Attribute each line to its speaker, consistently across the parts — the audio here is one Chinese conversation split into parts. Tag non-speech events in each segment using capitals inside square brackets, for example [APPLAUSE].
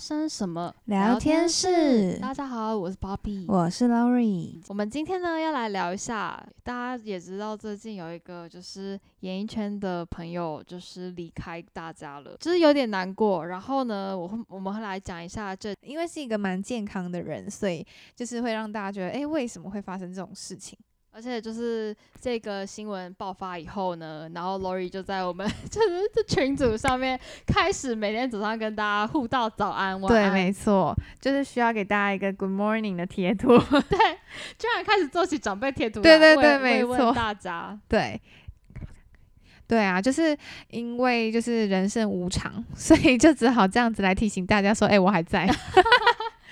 Speaker 1: 生什么
Speaker 2: 聊天室。
Speaker 1: 大家好，我是 Bobby，
Speaker 2: 我是 Lori。
Speaker 1: 我们今天呢要来聊一下，大家也知道最近有一个就是演艺圈的朋友就是离开大家了，就是有点难过。然后呢，我会我们会来讲一下这，
Speaker 2: 因为是一个蛮健康的人，所以就是会让大家觉得，哎，为什么会发生这种事情？
Speaker 1: 而且就是这个新闻爆发以后呢，然后 Lori 就在我们 [LAUGHS] 就是这群组上面开始每天早上跟大家互道早安晚安。
Speaker 2: 对，没错，就是需要给大家一个 Good Morning 的贴图。[LAUGHS]
Speaker 1: 对，居然开始做起长辈贴图。
Speaker 2: 对对对，没错。
Speaker 1: 大家 [LAUGHS]
Speaker 2: 对，对啊，就是因为就是人生无常，所以就只好这样子来提醒大家说，哎，我还在。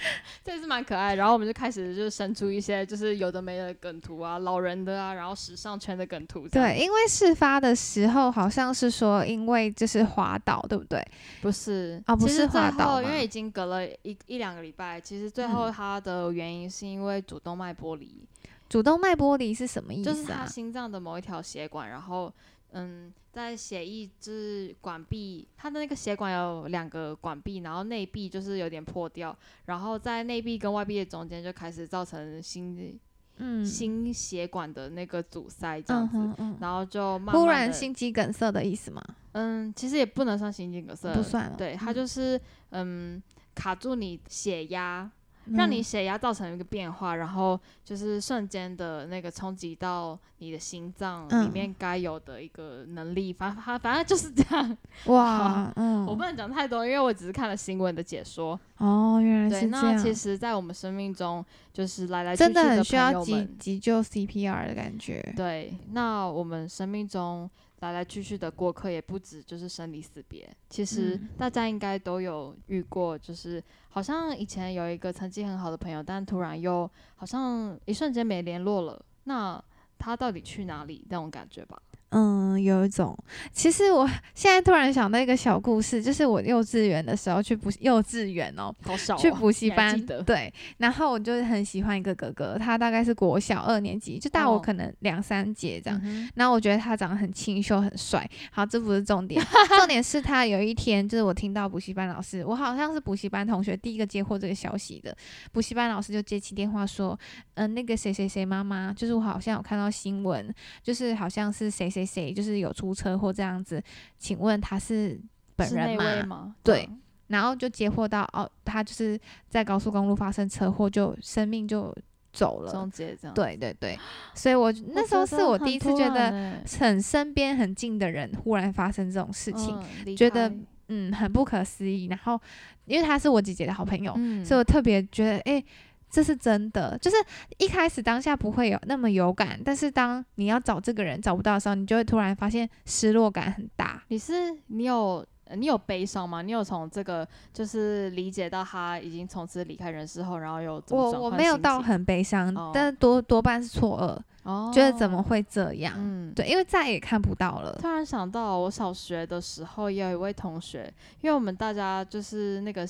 Speaker 2: [LAUGHS]
Speaker 1: 这是蛮可爱，然后我们就开始就是生出一些就是有的没的梗图啊，老人的啊，然后时尚圈的梗图。
Speaker 2: 对，因为事发的时候好像是说因为就是滑倒，对不对？
Speaker 1: 不是
Speaker 2: 啊，不是滑倒，
Speaker 1: 因为已经隔了一一两个礼拜，其实最后他的原因是因为主动脉剥离。
Speaker 2: 嗯、主动脉剥离是什么意思啊？
Speaker 1: 就是他心脏的某一条血管，然后。嗯，在血液之管壁，它的那个血管有两个管壁，然后内壁就是有点破掉，然后在内壁跟外壁的中间就开始造成心，嗯，心血管的那个阻塞这样子，嗯嗯、然后就慢慢
Speaker 2: 突然心肌梗塞的意思吗？
Speaker 1: 嗯，其实也不能算心肌梗塞，
Speaker 2: 不算了，
Speaker 1: 对，它就是嗯卡住你血压。让你血压造成一个变化，嗯、然后就是瞬间的那个冲击到你的心脏里面该有的一个能力，反反反正就是这样。[LAUGHS]
Speaker 2: 哇，嗯，
Speaker 1: 我不能讲太多，因为我只是看了新闻的解说。
Speaker 2: 哦，原来是这样。
Speaker 1: 那其实，在我们生命中，就是来来去去的朋友们，
Speaker 2: 真的很需要急急救 CPR 的感觉。
Speaker 1: 对，那我们生命中。来来去去的过客也不止，就是生离死别。其实大家应该都有遇过，就是好像以前有一个成绩很好的朋友，但突然又好像一瞬间没联络了。那他到底去哪里？那种感觉吧。
Speaker 2: 嗯，有一种。其实我现在突然想到一个小故事，就是我幼稚园的时候去补幼稚园哦，
Speaker 1: 好少哦，
Speaker 2: 去补习班，对。然后我就是很喜欢一个哥哥，他大概是国小二年级，就大我可能两三届这样。哦，然后我觉得他长得很清秀，很帅。好，这不是重点，[LAUGHS] 重点是他有一天，就是我听到补习班老师，我好像是补习班同学第一个接获这个消息的。补习班老师就接起电话说：“嗯、呃，那个谁谁谁妈妈，就是我好像有看到新闻，就是好像是谁谁。”谁谁就是有出车祸这样子？请问他是本人吗？
Speaker 1: 吗
Speaker 2: 对，然后就接获到哦，他就是在高速公路发生车祸，就生命就走了。
Speaker 1: 终结这样。
Speaker 2: 对对对，所以我那时候是我第一次觉得很身边很近的人忽然发生这种事情，嗯、觉得嗯很不可思议。然后因为他是我姐姐的好朋友，嗯、所以我特别觉得哎。欸这是真的，就是一开始当下不会有那么有感，但是当你要找这个人找不到的时候，你就会突然发现失落感很大。
Speaker 1: 你是你有你有悲伤吗？你有从这个就是理解到他已经从此离开人世后，然后有
Speaker 2: 我我没有到很悲伤，哦、但多多半是错愕，哦、觉得怎么会这样？嗯，对，因为再也看不到了。
Speaker 1: 突然想到，我小学的时候也有一位同学，因为我们大家就是那个。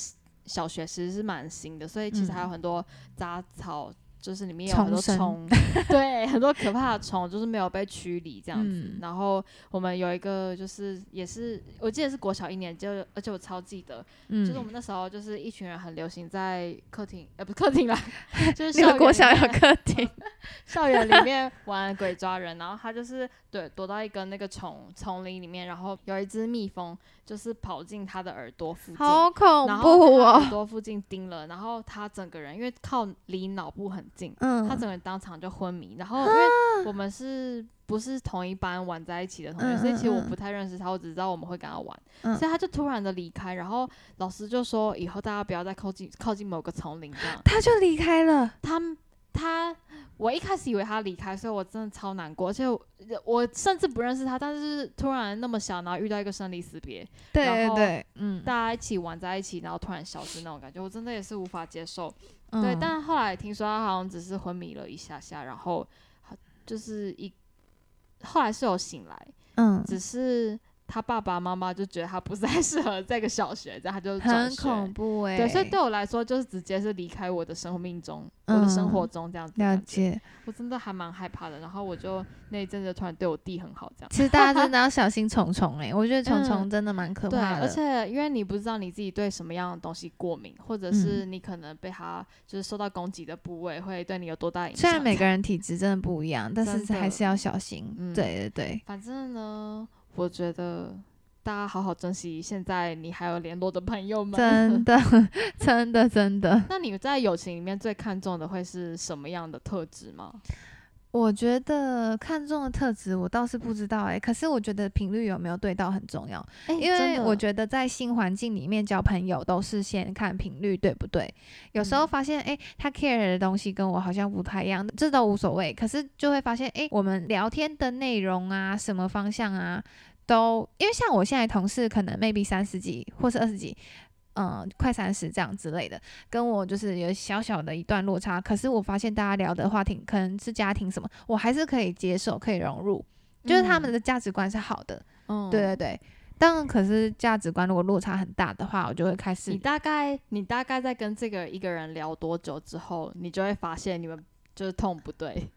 Speaker 1: 小学其实是蛮新的，所以其实还有很多杂草。就是里面有很多虫，[LAUGHS] 对，很多可怕的虫，就是没有被驱离这样子。嗯、然后我们有一个，就是也是我记得是国小一年就，而且我超记得，嗯、就是我们那时候就是一群人很流行在客厅，呃，不是客厅啦，[LAUGHS] 就是校园
Speaker 2: 国小有客厅，[LAUGHS]
Speaker 1: 校园里面玩鬼抓人。然后他就是对躲到一个那个丛丛林里面，然后有一只蜜蜂就是跑进他的耳朵附近，
Speaker 2: 好恐怖哦，
Speaker 1: 耳朵附近叮了，然后他整个人因为靠离脑部很。嗯，他整个人当场就昏迷，然后因为我们是不是同一班玩在一起的同学，所以其实我不太认识他，我只知道我们会跟他玩，所以他就突然的离开，然后老师就说以后大家不要再靠近靠近某个丛林这样，
Speaker 2: 他就离开了。
Speaker 1: 他他我一开始以为他离开，所以我真的超难过，而且我，我甚至不认识他，但是突然那么小，然后遇到一个生离死别，
Speaker 2: 对对对，嗯，
Speaker 1: 大家一起玩在一起，然后突然消失那种感觉，我真的也是无法接受。嗯、对，但后来听说他好像只是昏迷了一下下，然后就是一后来是有醒来，嗯，只是他爸爸妈妈就觉得他不太 [LAUGHS] 适合这个小学，这样他就
Speaker 2: 很恐怖哎、欸。
Speaker 1: 对，所以对我来说就是直接是离开我的生命中，嗯、我的生活中这样子。
Speaker 2: 了解。
Speaker 1: 我真的还蛮害怕的，然后我就那一阵子突然对我弟很好，这样。
Speaker 2: 其实大家真的要 [LAUGHS] 小心虫虫哎，我觉得虫虫真的蛮可怕的、嗯。
Speaker 1: 对，而且因为你不知道你自己对什么样的东西过敏，或者是你可能被它就是受到攻击的部位会对你有多大影响。
Speaker 2: 虽然每个人体质真的不一样，但是还是要小心。嗯、对对对。
Speaker 1: 反正呢，我觉得。大家好好珍惜现在你还有联络的朋友们，
Speaker 2: 真的，[LAUGHS] 真的，真的。
Speaker 1: 那你在友情里面最看重的会是什么样的特质吗？
Speaker 2: 我觉得看重的特质我倒是不知道哎、欸，可是我觉得频率有没有对到很重要，欸、因为我觉得在新环境里面交朋友都是先看频率对不对？有时候发现哎、欸，他 care 的东西跟我好像不太一样，这都无所谓。可是就会发现哎、欸，我们聊天的内容啊，什么方向啊？都因为像我现在同事可能 maybe 三十几或是二十几，嗯，快三十这样之类的，跟我就是有小小的一段落差。可是我发现大家聊的话题可能是家庭什么，我还是可以接受，可以融入，就是他们的价值观是好的。嗯，对对对。但可是价值观如果落差很大的话，我就会开始。
Speaker 1: 你大概你大概在跟这个一个人聊多久之后，你就会发现你们就是痛不对。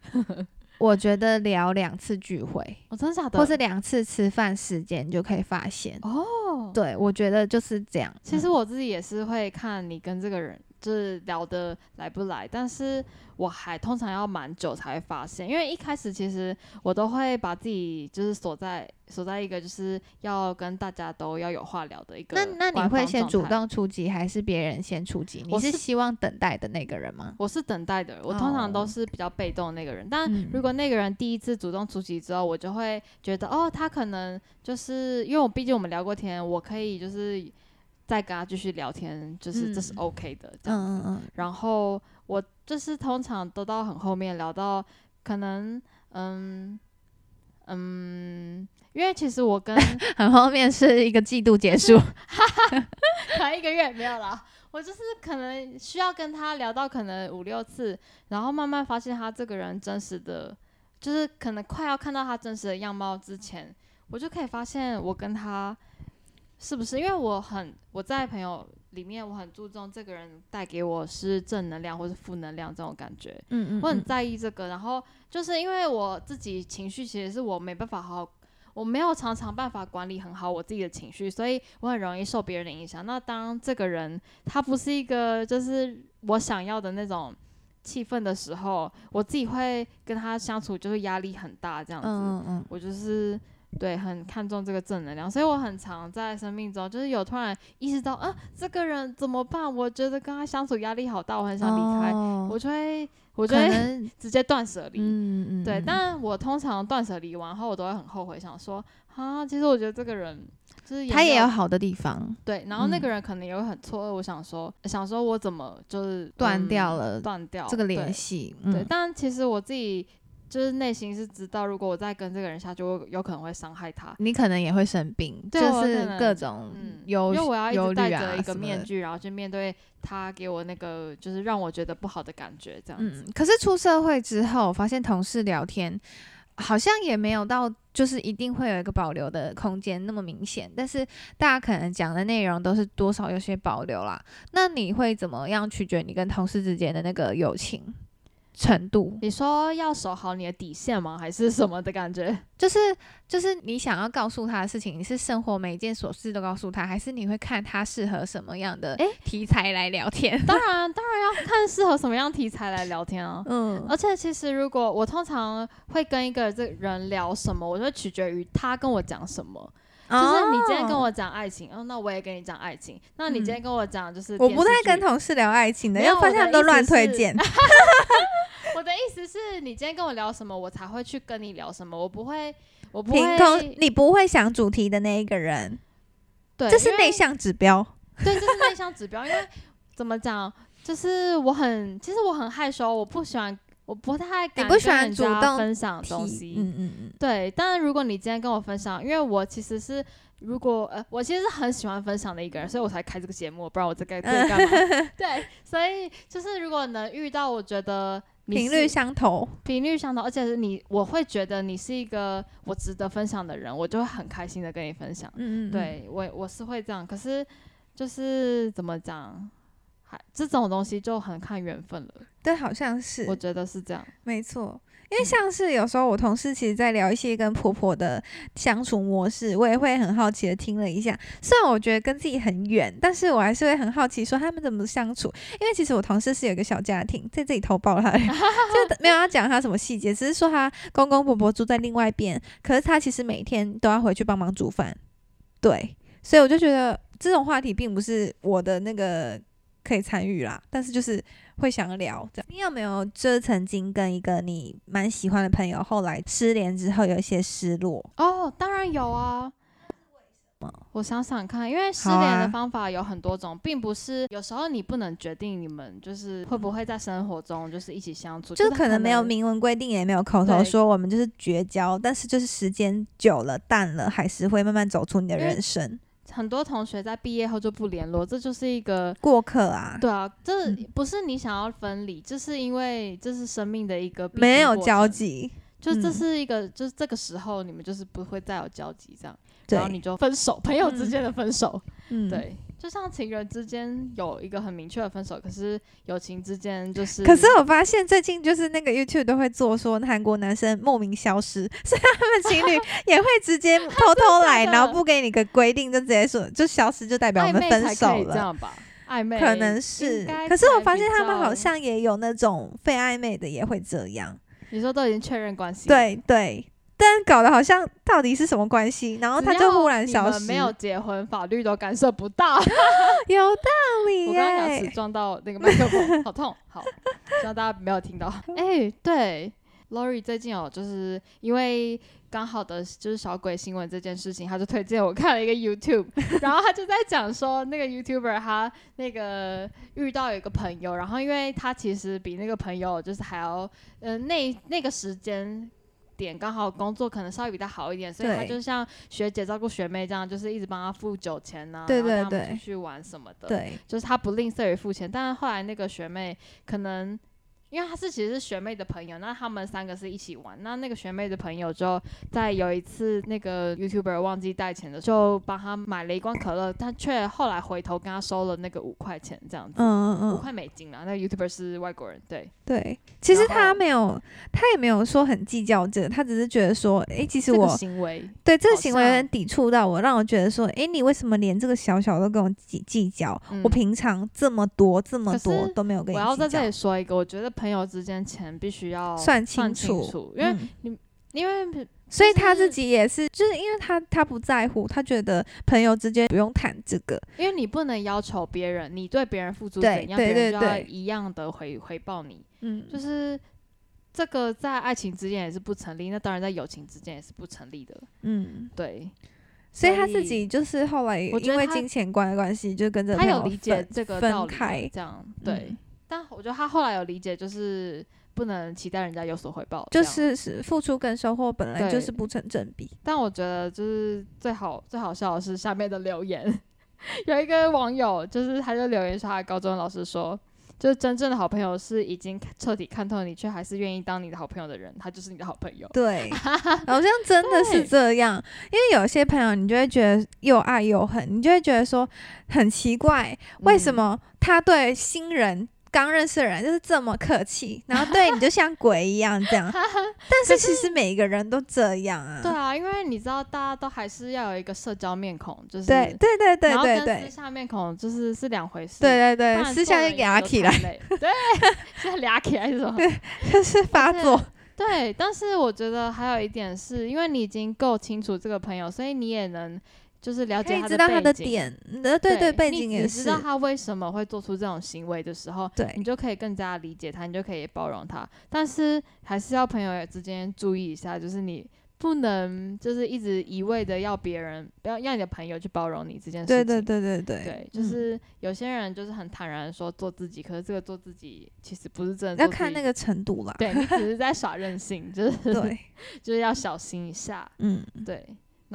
Speaker 2: 我觉得聊两次聚会，
Speaker 1: 哦，真的假的？
Speaker 2: 或是两次吃饭时间，就可以发现哦。对，我觉得就是这样。
Speaker 1: 其实我自己也是会看你跟这个人。就是聊得来不来，但是我还通常要蛮久才会发现，因为一开始其实我都会把自己就是锁在锁在一个就是要跟大家都要有话聊的一个。
Speaker 2: 那那你会先主动出击，还是别人先出击？你是希望等待的那个人吗？
Speaker 1: 我是等待的，我通常都是比较被动的那个人。但如果那个人第一次主动出击之后，我就会觉得哦，他可能就是因为我毕竟我们聊过天，我可以就是。再跟他继续聊天，就是这是 OK 的，这样子。嗯嗯嗯。然后我就是通常都到很后面聊到可能，嗯嗯，因为其实我跟 [LAUGHS]
Speaker 2: 很后面是一个季度结束，
Speaker 1: 可能一个月没有了。我就是可能需要跟他聊到可能五六次，然后慢慢发现他这个人真实的，就是可能快要看到他真实的样貌之前，我就可以发现我跟他。是不是因为我很我在朋友里面，我很注重这个人带给我是正能量或是负能量这种感觉，嗯，嗯嗯，我很在意这个。然后就是因为我自己情绪其实是我没办法好好，我没有常常办法管理很好我自己的情绪，所以我很容易受别人的影响。那当这个人他不是一个就是我想要的那种气氛的时候，我自己会跟他相处就是压力很大这样子，嗯嗯嗯，我就是。对，很看重这个正能量，所以我很常在生命中，就是有突然意识到，啊，这个人怎么办？我觉得跟他相处压力好大，我很想离开，哦、我就会，我就会直接断舍离。嗯嗯。对，但我通常断舍离完后，我都会很后悔，想说，啊，其实我觉得这个人就是
Speaker 2: 他也有好的地方。
Speaker 1: 对，然后那个人可能也会很错愕，我想说，想说我怎么就是
Speaker 2: 断掉了，
Speaker 1: 断掉
Speaker 2: 这个联系。
Speaker 1: 对，嗯、对，但其实我自己。就是内心是知道，如果我再跟这个人下去，我有可能会伤害他。
Speaker 2: 你可能也会生病，就是各种忧，
Speaker 1: 因为我要一直戴着一个面具，然后去面对他给我那个就是让我觉得不好的感觉，这样子。
Speaker 2: 嗯，可是出社会之后，发现同事聊天好像也没有到就是一定会有一个保留的空间那么明显，但是大家可能讲的内容都是多少有些保留啦。那你会怎么样取决你跟同事之间的那个友情？程度，
Speaker 1: 你说要守好你的底线吗？还是什么的感觉？[LAUGHS]
Speaker 2: 就是就是你想要告诉他的事情，你是生活每一件琐事都告诉他，还是你会看他适合什么样的题材来聊天？
Speaker 1: 当然当然要看适合什么样题材来聊天啊。嗯，而且其实如果我通常会跟一个这人聊什么，我就会取决于他跟我讲什么。就是你今天跟我讲爱情，哦，那我也跟你讲爱情。那你今天跟我讲就是
Speaker 2: 我不太跟同事聊爱情的，因为发现他们都乱推荐。[LAUGHS]
Speaker 1: 我的意思是你今天跟我聊什么，我才会去跟你聊什么。我不会，我不
Speaker 2: 会，你不会想主题的那一个人。对，这是内向指标。
Speaker 1: 对，这是内向指标。因为怎么讲，就是我很，其实我很害羞，我不喜欢。我不太敢跟人家分享东西，嗯嗯嗯，对。但是如果你今天跟我分享，因为我其实是如果呃，我其实是很喜欢分享的一个人，所以我才开这个节目，不然我这该这干嘛？[LAUGHS] [LAUGHS] 对，所以就是如果能遇到我觉得
Speaker 2: 频率相投，
Speaker 1: 频率相投，而且是你，我会觉得你是一个我值得分享的人，我就会很开心的跟你分享。嗯嗯，对我我是会这样，可是就是怎么讲，还这种东西就很看缘分了。
Speaker 2: 对，好像是，
Speaker 1: 我觉得是这样，
Speaker 2: 没错。因为像是有时候我同事其实在聊一些跟婆婆的相处模式，我也会很好奇的听了一下。虽然我觉得跟自己很远，但是我还是会很好奇说他们怎么相处。因为其实我同事是有一个小家庭，在这里偷爆他，[LAUGHS] 就没有要讲他什么细节，只是说他公公婆婆住在另外一边，可是他其实每天都要回去帮忙煮饭。对，所以我就觉得这种话题并不是我的那个可以参与啦，但是就是。会想聊这，你有没有就曾经跟一个你蛮喜欢的朋友，后来失联之后有一些失落？
Speaker 1: 哦，当然有啊。为什么？我想想看，因为失联的方法有很多种，啊、并不是有时候你不能决定你们就是会不会在生活中就是一起相处，
Speaker 2: 就是可能没有明文规定，也没有口头说我们就是绝交，但是就是时间久了淡了，还是会慢慢走出你的人生。
Speaker 1: 很多同学在毕业后就不联络，这就是一个
Speaker 2: 过客啊。
Speaker 1: 对啊，这不是你想要分离，这、嗯、是因为这是生命的一个
Speaker 2: 没有交集，
Speaker 1: 就这是一个，嗯、就是这个时候你们就是不会再有交集，这样，然后你就分手，朋友之间的分手，嗯，对。就像情人之间有一个很明确的分手，可是友情之间就是。
Speaker 2: 可是我发现最近就是那个 YouTube 都会做说韩国男生莫名消失，所以他们情侣 [LAUGHS] 也会直接偷偷来，然后不给你个规定，就直接说就消失，就代表我们分手了。
Speaker 1: 这样吧，暧昧
Speaker 2: 可能是。可是我发现他们好像也有那种非暧昧的，也会这样。
Speaker 1: 你说都已经确认关系？
Speaker 2: 对对。但搞得好像到底是什么关系？然后他就忽然消失。
Speaker 1: 没有结婚，法律都干涉不到。[LAUGHS] [LAUGHS]
Speaker 2: 有道理耶！
Speaker 1: 我刚刚牙齿撞到那个麦克风，好痛。[LAUGHS] 好，希望大家没有听到。哎、欸，对，Lori 最近哦就是因为刚好的就是小鬼新闻这件事情，他就推荐我看了一个 YouTube，然后他就在讲说那个 YouTuber 他那个遇到有一个朋友，然后因为他其实比那个朋友就是还要嗯、呃、那那个时间。点刚好工作可能稍微比他好一点，所以他就像学姐照顾学妹这样，就是一直帮她付酒钱呢、啊，对对对，然后让他们出去玩什么的，对，就是他不吝啬于付钱。但是后来那个学妹可能。因为他是其实是学妹的朋友，那他们三个是一起玩。那那个学妹的朋友就在有一次那个 YouTuber 忘记带钱的时候，就帮他买了一罐可乐，但却后来回头跟他收了那个五块钱这样子，嗯嗯嗯，五块美金啊。那个 YouTuber 是外国人，对对。
Speaker 2: 其实他没有，他也没有说很计较这个，他只是觉得说，哎、欸，其实我、这个、行为对这个行为有点抵触到我，让我觉得说，哎、欸，你为什么连这个小小都跟我计计较、嗯？我平常这么多这么多都没有跟你计较。
Speaker 1: 我要在这里说一个，我觉得。朋友之间钱必须要
Speaker 2: 算清
Speaker 1: 楚，因为你、嗯、因为
Speaker 2: 所以他自己也是，就是因为他他不在乎，他觉得朋友之间不用谈这个，
Speaker 1: 因为你不能要求别人，你对别人付出怎样，别人就要一样的回回报你。嗯，就是这个在爱情之间也是不成立，那当然在友情之间也是不成立的。嗯，对。
Speaker 2: 所以他自己就是后来因为金钱观的关系，就跟着他
Speaker 1: 有理解这个
Speaker 2: 分开
Speaker 1: 这样对。嗯但我觉得他后来有理解，就是不能期待人家有所回报，
Speaker 2: 就是是付出跟收获本来就是不成正比。
Speaker 1: 但我觉得就是最好最好笑的是下面的留言，[LAUGHS] 有一个网友就是他就留言说，他高中老师说，就是真正的好朋友是已经彻底看透你，却还是愿意当你的好朋友的人，他就是你的好朋友。
Speaker 2: 对，[LAUGHS] 好像真的是这样，因为有些朋友你就会觉得又爱又恨，你就会觉得说很奇怪，为什么他对新人。刚认识的人就是这么客气，[LAUGHS] 然后对你就像鬼一样这样。[LAUGHS] 但是其实每一个人都这样啊。
Speaker 1: 对啊，因为你知道，大家都还是要有一个社交面孔，就是
Speaker 2: 对对对对对
Speaker 1: 对，私下面孔就是是两回事。
Speaker 2: 对对对，私下就俩起来，[LAUGHS]
Speaker 1: 对，是俩起来是什么？
Speaker 2: 对，就是发作。
Speaker 1: 对，但是我觉得还有一点是，因为你已经够清楚这个朋友，所以你也能。就是了解他的背景，知道他的点，
Speaker 2: 对对对，背景也是。
Speaker 1: 你知道他为什么会做出这种行为的时候，对，你就可以更加理解他，你就可以包容他。但是还是要朋友之间注意一下，就是你不能就是一直一味的要别人，不要让你的朋友去包容你这件事情。对
Speaker 2: 对对对对，
Speaker 1: 对，就是有些人就是很坦然说做自己，可是这个做自己其实不是真的。
Speaker 2: 要看那个程度啦。
Speaker 1: 对，你只是在耍任性，就是对，[LAUGHS] 就是要小心一下。嗯，对。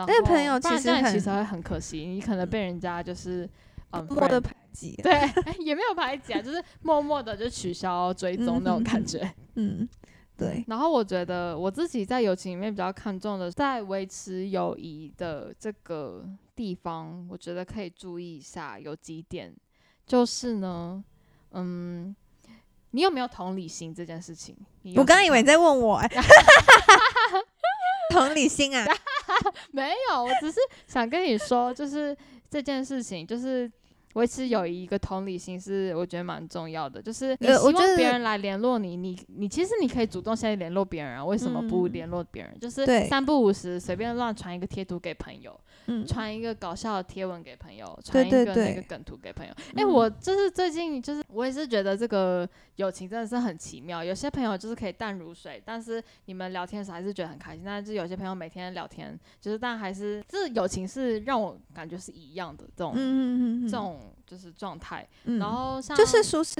Speaker 1: 那个朋友其实很其实会很可惜，你可能被人家就是嗯，
Speaker 2: 摸的排
Speaker 1: 挤，对，也没有排挤啊，就是默默的就取消追踪那种感觉。
Speaker 2: 嗯，嗯，对。
Speaker 1: 然后我觉得我自己在友情里面比较看重的，在维持友谊的这个地方，我觉得可以注意一下有几点，就是呢，嗯，你有没有同理心这件事情？
Speaker 2: 我刚刚以为你在问我，欸，[LAUGHS] 同理心啊。[LAUGHS] [LAUGHS]
Speaker 1: 没有，我只是想跟你说，就是这件事情，就是维持友谊一个同理心是我觉得蛮重要的。就是你希望别人来联络你，你你其实你可以主动先联络别人啊，为什么不联络别人？嗯、就是三不五时随便乱传一个贴图给朋友。传、嗯、一个搞笑的贴文给朋友，传一个那个梗图给朋友。哎、欸，我就是最近就是我也是觉得这个友情真的是很奇妙。有些朋友就是可以淡如水，但是你们聊天的时候还是觉得很开心。但是有些朋友每天聊天，就是但还是这友情是让我感觉是一样的这种，嗯嗯嗯这种就是状态。然后像
Speaker 2: 就是舒适。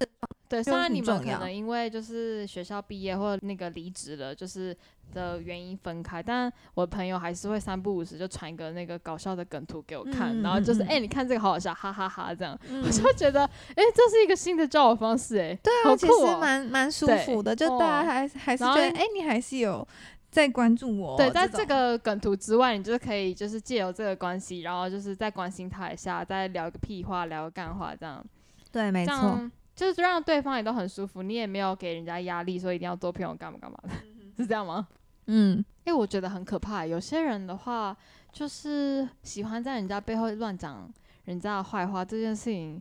Speaker 1: 对，虽然你们可能因为就是学校毕业或那个离职了，就是的原因分开，但我朋友还是会三不五时就传一个那个搞笑的梗图给我看，嗯、然后就是哎、嗯欸，你看这个好好笑，哈哈哈，哈这样，嗯、我就觉得哎、欸，这是一个新的交友方式，哎，
Speaker 2: 对啊，
Speaker 1: 喔、
Speaker 2: 其实蛮蛮舒服的，就大家还、哦、还是觉得哎、欸，你还是有在关注我，
Speaker 1: 对，在这个梗图之外，你就可以就是借由这个关系，然后就是再关心他一下，再聊个屁话，聊个干话，这样，
Speaker 2: 对，没错。
Speaker 1: 就是让对方也都很舒服，你也没有给人家压力，说一定要做朋友干嘛干嘛的，是这样吗？嗯，因为我觉得很可怕。有些人的话，就是喜欢在人家背后乱讲人家的坏话，这件事情。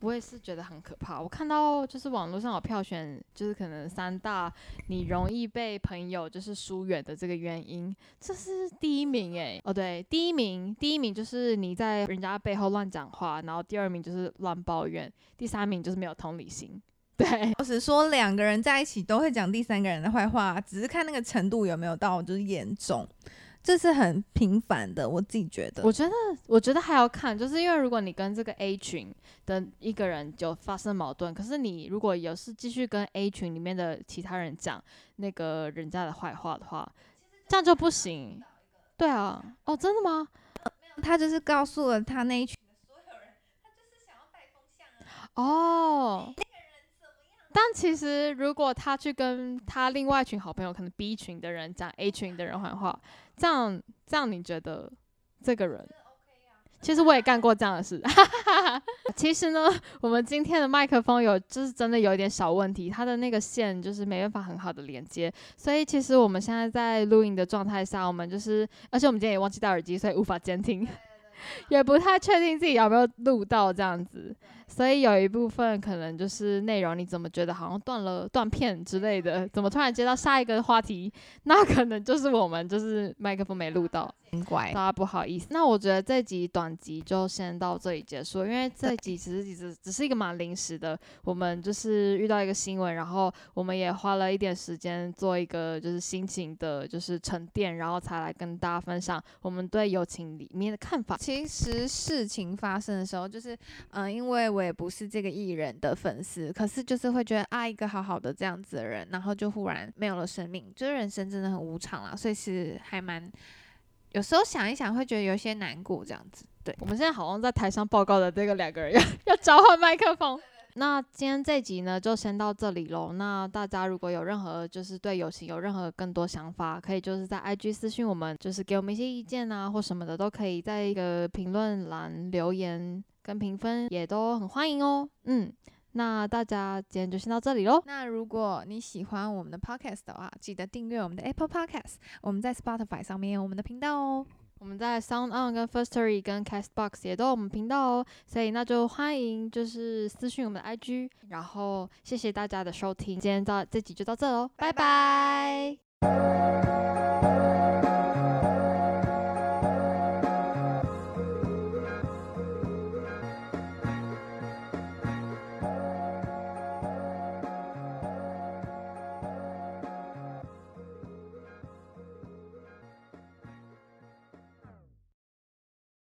Speaker 1: 我也是觉得很可怕。我看到就是网络上有票选，就是可能三大你容易被朋友就是疏远的这个原因，这是第一名诶。哦，对，第一名，第一名就是你在人家背后乱讲话，然后第二名就是乱抱怨，第三名就是没有同理心。对，
Speaker 2: 我是说两个人在一起都会讲第三个人的坏话，只是看那个程度有没有到就是严重。这是很频繁的，我自己觉得。
Speaker 1: 我觉得，我觉得还要看，就是因为如果你跟这个 A 群的一个人就发生矛盾，可是你如果有是继续跟 A 群里面的其他人讲那个人家的坏话的话，这样就不行。对啊，哦，真的吗？
Speaker 2: 他就是告诉了他那一群的所有人，他就是想要带风向啊。
Speaker 1: 哦。但其实，如果他去跟他另外一群好朋友，可能 B 群的人讲 A 群的人坏话，这样这样，你觉得这个人？其实我也干过这样的事。[LAUGHS] 其实呢，我们今天的麦克风有就是真的有一点小问题，它的那个线就是没办法很好的连接，所以其实我们现在在录音的状态下，我们就是，而且我们今天也忘记戴耳机，所以无法监听，[LAUGHS] 也不太确定自己有没有录到这样子。所以有一部分可能就是内容，你怎么觉得好像断了断片之类的？怎么突然接到下一个话题？那可能就是我们就是麦克风没录到，怪大家不好意思。那我觉得这集短集就先到这里结束，因为这集其实只只是一个蛮临时的，我们就是遇到一个新闻，然后我们也花了一点时间做一个就是心情的，就是沉淀，然后才来跟大家分享我们对友情里面的看法。
Speaker 2: 其实事情发生的时候，就是嗯、呃，因为我。我也不是这个艺人的粉丝，可是就是会觉得啊，一个好好的这样子的人，然后就忽然没有了生命，就是人生真的很无常啦，所以是还蛮有时候想一想会觉得有些难过这样子。对，
Speaker 1: 我们现在好像在台上报告的这个两个人 [LAUGHS] 要要交换麦克风。那今天这集呢就先到这里喽。那大家如果有任何就是对友情有任何更多想法，可以就是在 IG 私信我们，就是给我们一些意见啊或什么的，都可以在一个评论栏留言。跟评分也都很欢迎哦，嗯，那大家今天就先到这里喽。
Speaker 2: 那如果你喜欢我们的 podcast 的话，记得订阅我们的 Apple Podcast，我们在 Spotify 上面有我们的频道哦，
Speaker 1: 我们在 Sound On 跟 Firstory 跟 Castbox 也都有我们频道哦，所以那就欢迎就是私讯我们的 IG，然后谢谢大家的收听，今天到这集就到这喽，拜拜。拜拜。